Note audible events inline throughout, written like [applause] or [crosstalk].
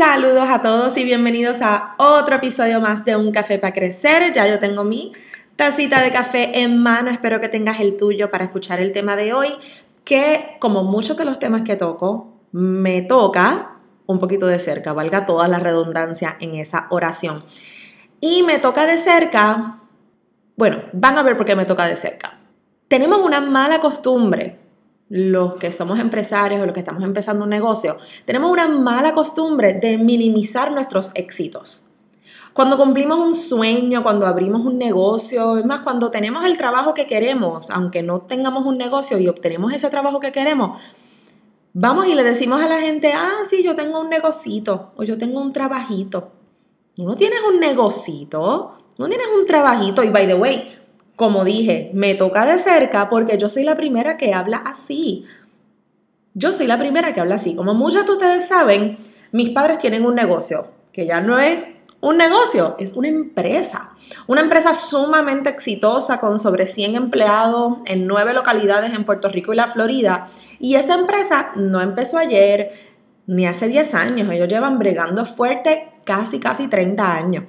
Saludos a todos y bienvenidos a otro episodio más de Un Café para Crecer. Ya yo tengo mi tacita de café en mano. Espero que tengas el tuyo para escuchar el tema de hoy, que como muchos de los temas que toco, me toca un poquito de cerca, valga toda la redundancia en esa oración. Y me toca de cerca, bueno, van a ver por qué me toca de cerca. Tenemos una mala costumbre los que somos empresarios o los que estamos empezando un negocio, tenemos una mala costumbre de minimizar nuestros éxitos. Cuando cumplimos un sueño, cuando abrimos un negocio, es más, cuando tenemos el trabajo que queremos, aunque no tengamos un negocio y obtenemos ese trabajo que queremos, vamos y le decimos a la gente, ah, sí, yo tengo un negocito o yo tengo un trabajito. No tienes un negocito, no tienes un trabajito y by the way, como dije, me toca de cerca porque yo soy la primera que habla así. Yo soy la primera que habla así. Como muchos de ustedes saben, mis padres tienen un negocio, que ya no es un negocio, es una empresa. Una empresa sumamente exitosa con sobre 100 empleados en nueve localidades en Puerto Rico y la Florida. Y esa empresa no empezó ayer ni hace 10 años. Ellos llevan bregando fuerte casi, casi 30 años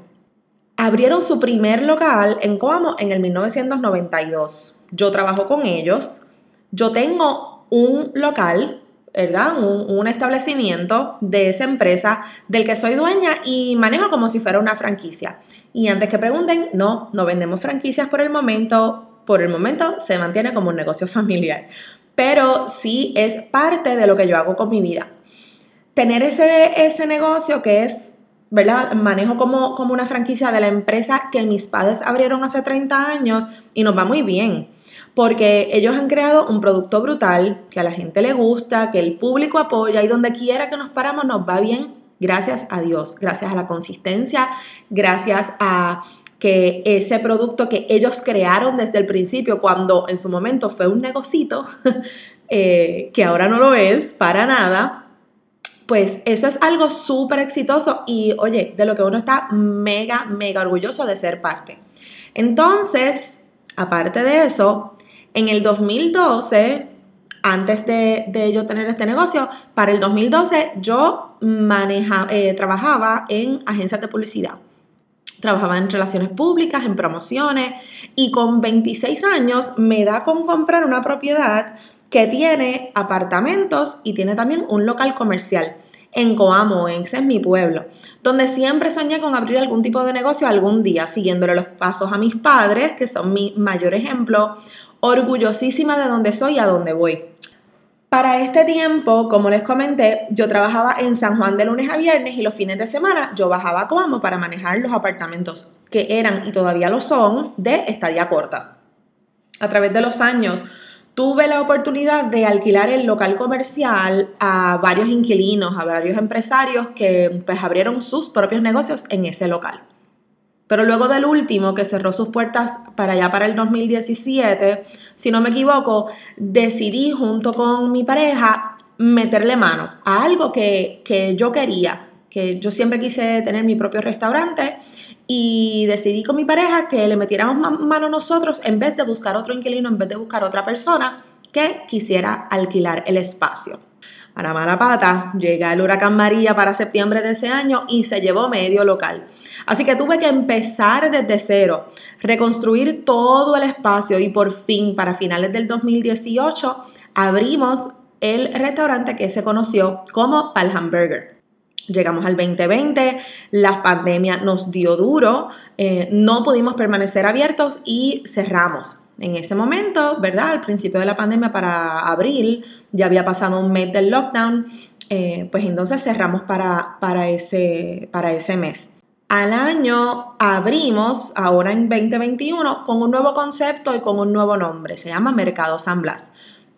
abrieron su primer local en Coamo en el 1992. Yo trabajo con ellos. Yo tengo un local, ¿verdad? Un, establecimiento de esa empresa del que soy dueña y manejo como si fuera una franquicia. Y antes que pregunten, no, no vendemos franquicias por el momento. Por el momento se mantiene como un negocio [laughs] familiar. Pero sí es parte de lo que yo hago con mi vida. Tener ese, ese negocio que es ¿verdad? Manejo como, como una franquicia de la empresa que mis padres abrieron hace 30 años y nos va muy bien. Porque ellos han creado un producto brutal que a la gente le gusta, que el público apoya y donde quiera que nos paramos nos va bien. Gracias a Dios, gracias a la consistencia, gracias a que ese producto que ellos crearon desde el principio, cuando en su momento fue un negocito, [laughs] eh, que ahora no lo es para nada, pues eso es algo súper exitoso y oye, de lo que uno está mega, mega orgulloso de ser parte. Entonces, aparte de eso, en el 2012, antes de, yo tener este negocio, para el 2012 yo eh, trabajaba en agencias de publicidad. Trabajaba en relaciones públicas, en promociones y con 26 años me da con comprar una propiedad que tiene apartamentos y tiene también un local comercial en Coamo, ese es mi pueblo, donde siempre soñé con abrir algún tipo de negocio algún día, siguiéndole los pasos a mis padres, que son mi mayor ejemplo, orgullosísima de donde soy y a dónde voy. Para este tiempo, como les comenté, yo trabajaba en San Juan de lunes a viernes y los fines de semana yo bajaba a Coamo para manejar los apartamentos que eran y todavía lo son de estadía corta. A través de los años, tuve la oportunidad de alquilar el local comercial a varios inquilinos, a varios empresarios que pues abrieron sus propios negocios en ese local. Pero luego del último, que cerró sus puertas para allá para el 2017, si no me equivoco, decidí junto con mi pareja meterle mano a algo que, que yo quería, que yo siempre quise tener mi propio restaurante y decidí con mi pareja que le metiéramos mano nosotros en vez de buscar otro inquilino, en vez de buscar otra persona que quisiera alquilar el espacio. Para mala pata, llega el huracán María para septiembre de ese año y se llevó medio local. Así que tuve que empezar desde cero, reconstruir todo el espacio y por fin, para finales del 2018, abrimos el restaurante que se conoció como Pal Hamburger. Llegamos al 2020, la pandemia nos dio duro, eh, no pudimos permanecer abiertos y cerramos. En ese momento, ¿verdad? Al principio de la pandemia, para abril, ya había pasado un mes del lockdown, eh, pues entonces cerramos para, para, ese, para ese mes. Al año abrimos, ahora en 2021, con un nuevo concepto y con un nuevo nombre. Se llama Mercado San Blas.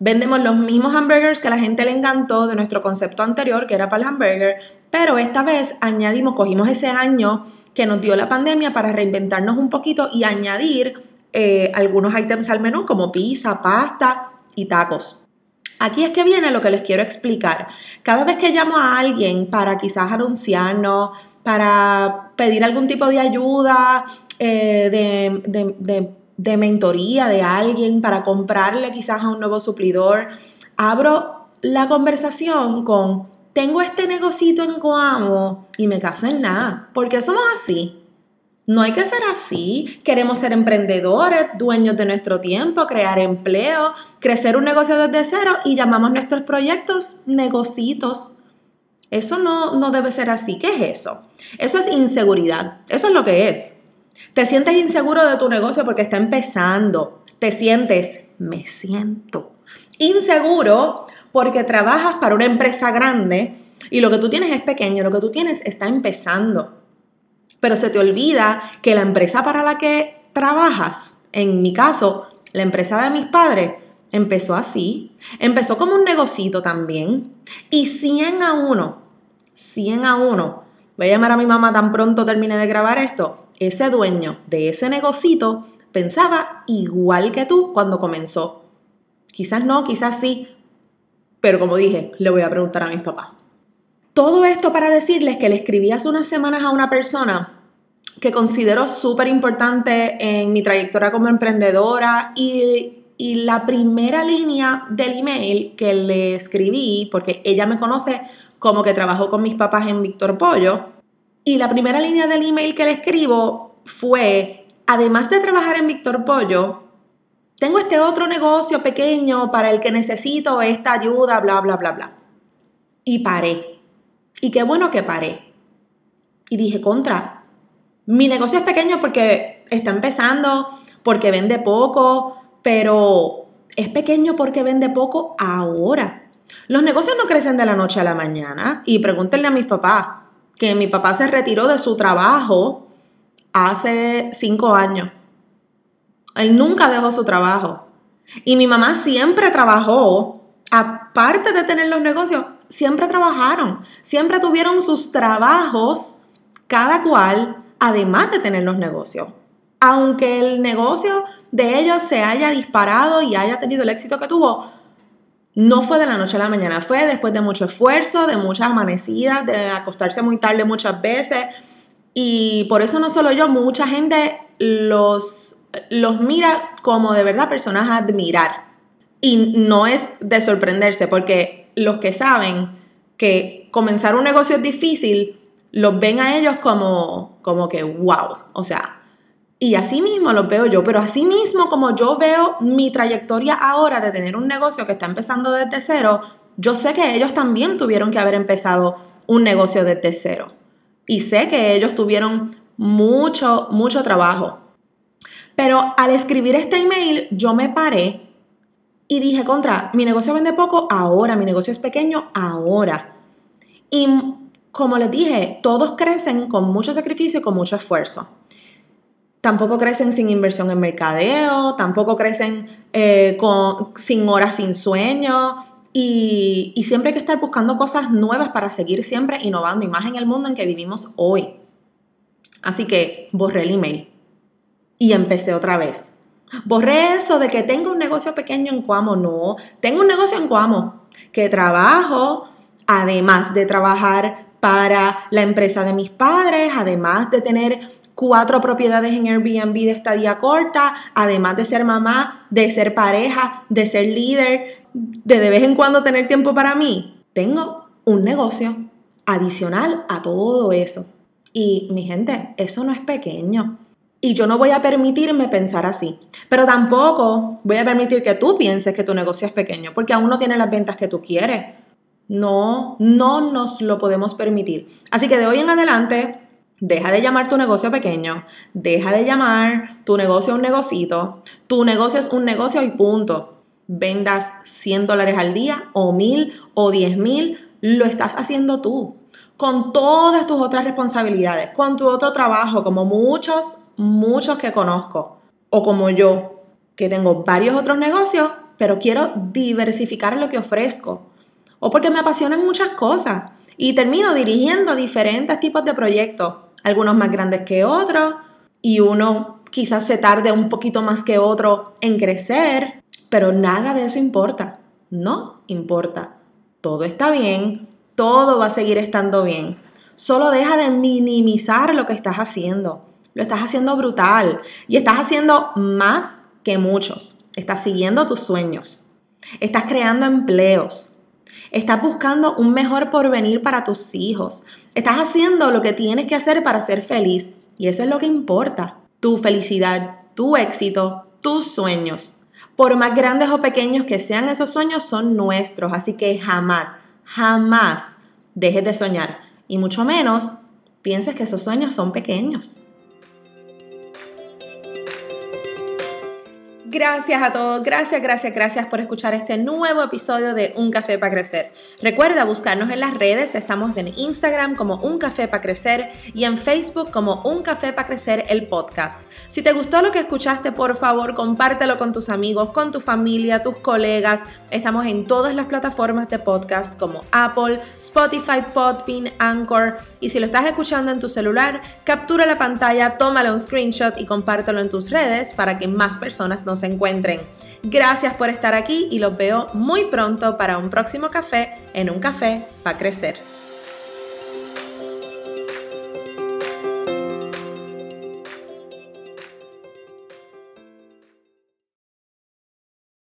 Vendemos los mismos hamburgers que a la gente le encantó de nuestro concepto anterior, que era para el hamburger, pero esta vez añadimos, cogimos ese año que nos dio la pandemia para reinventarnos un poquito y añadir eh, algunos ítems al menú como pizza, pasta y tacos. Aquí es que viene lo que les quiero explicar. Cada vez que llamo a alguien para quizás anunciarnos, para pedir algún tipo de ayuda, eh, de, de mentoría de alguien, para comprarle quizás a un nuevo suplidor, abro la conversación con, tengo este negocito en Coamo y me caso en nada, porque somos así. No hay que ser así. Queremos ser emprendedores, dueños de nuestro tiempo, crear empleo, crecer un negocio desde cero y llamamos nuestros proyectos negocitos. Eso no, no debe ser así. ¿Qué es eso? Eso es inseguridad. Eso es lo que es. Te sientes inseguro de tu negocio porque está empezando. Te sientes, me siento inseguro porque trabajas para una empresa grande y lo que tú tienes es pequeño, lo que tú tienes está empezando pero se te olvida que la empresa para la que trabajas, en mi caso, la empresa de mis padres, empezó así, empezó como un negocito también, y 100 a 1, 100 a 1, voy a llamar a mi mamá tan pronto termine de grabar esto, ese dueño de ese negocito pensaba igual que tú cuando comenzó. Quizás no, quizás sí, pero como dije, le voy a preguntar a mis papás. Todo esto para decirles que le escribí hace unas semanas a una persona que considero súper importante en mi trayectoria como emprendedora y, la primera línea del email que le escribí, porque ella me conoce como que trabajó con mis papás en Víctor Pollo, y la primera línea del email que le escribo fue, además de trabajar en Víctor Pollo, tengo este otro negocio pequeño para el que necesito esta ayuda, bla, bla, bla, bla. Y paré. Y qué bueno que paré. Y dije, contra, mi negocio es pequeño porque está empezando, porque vende poco, pero es pequeño porque vende poco ahora. Los negocios no crecen de la noche a la mañana. Y pregúntenle a mis papás, que mi papá se retiró de su trabajo hace cinco años. Él nunca dejó su trabajo. Y mi mamá siempre trabajó, aparte de tener los negocios, siempre trabajaron, siempre tuvieron sus trabajos, cada cual, además de tener los negocios. Aunque el negocio de ellos se haya disparado y haya tenido el éxito que tuvo, no fue de la noche a la mañana, fue después de mucho esfuerzo, de muchas amanecidas, de acostarse muy tarde muchas veces. Y por eso no solo yo, mucha gente los, los mira como de verdad personas a admirar. Y no es de sorprenderse, porque los que saben que comenzar un negocio es difícil, los ven a ellos como, como que, wow, o sea, y así mismo los veo yo, pero así mismo como yo veo mi trayectoria ahora de tener un negocio que está empezando desde cero, yo sé que ellos también tuvieron que haber empezado un negocio desde cero. Y sé que ellos tuvieron mucho, mucho trabajo. Pero al escribir este email, yo me paré y dije, contra, mi negocio vende poco ahora, mi negocio es pequeño ahora. Y como les dije, todos crecen con mucho sacrificio y con mucho esfuerzo. Tampoco crecen sin inversión en mercadeo, tampoco crecen eh, con, sin horas, sin sueño. Y, y siempre hay que estar buscando cosas nuevas para seguir siempre innovando, y más en el mundo en que vivimos hoy. Así que borré el email y empecé otra vez Borré eso de que tengo un negocio pequeño en Cuamo. No, tengo un negocio en Cuamo que trabajo, además de trabajar para la empresa de mis padres, además de tener cuatro propiedades en Airbnb de estadía corta, además de ser mamá, de ser pareja, de ser líder, de de vez en cuando tener tiempo para mí. Tengo un negocio adicional a todo eso. Y mi gente, eso no es pequeño. Y yo no voy a permitirme pensar así. Pero tampoco voy a permitir que tú pienses que tu negocio es pequeño, porque aún no tiene las ventas que tú quieres. No, no nos lo podemos permitir. Así que de hoy en adelante, Deja de llamar tu negocio pequeño, deja de llamar tu negocio un negocito. Tu negocio es un negocio y punto. Vendas 100 dólares al día o 1000 o 10 mil, lo estás haciendo tú. Con todas tus otras responsabilidades, con tu otro trabajo, como muchos, muchos que conozco. O como yo, que tengo varios otros negocios, pero quiero diversificar lo que ofrezco. O porque me apasionan muchas cosas y termino dirigiendo diferentes tipos de proyectos algunos más grandes que otros y uno quizás se tarde un poquito más que otro en crecer, pero nada de eso importa, no importa. Todo está bien, todo va a seguir estando bien. Solo deja de minimizar lo que estás haciendo. Lo estás haciendo brutal y estás haciendo más que muchos. Estás siguiendo tus sueños. Estás creando empleos. Estás buscando un mejor porvenir para tus hijos. Estás haciendo lo que tienes que hacer para ser feliz. Y eso es lo que importa. Tu felicidad, tu éxito, tus sueños. Por más grandes o pequeños que sean esos sueños, son nuestros. Así que jamás, jamás dejes de soñar. Y mucho menos pienses que esos sueños son pequeños. Gracias a todos, gracias, gracias, gracias por escuchar este nuevo episodio de Un Café para Crecer. Recuerda buscarnos en las redes, estamos en Instagram como Un Café para Crecer y en Facebook como Un Café para Crecer el podcast. Si te gustó lo que escuchaste, por favor, compártelo con tus amigos, con tu familia, tus colegas. Estamos en todas las plataformas de podcast como Apple, Spotify, Podbean, Anchor. Y si lo estás escuchando en tu celular, captura la pantalla, tómale un screenshot y compártelo en tus redes para que más personas nos encuentren. Gracias por estar aquí y los veo muy pronto para un próximo café en un café para crecer.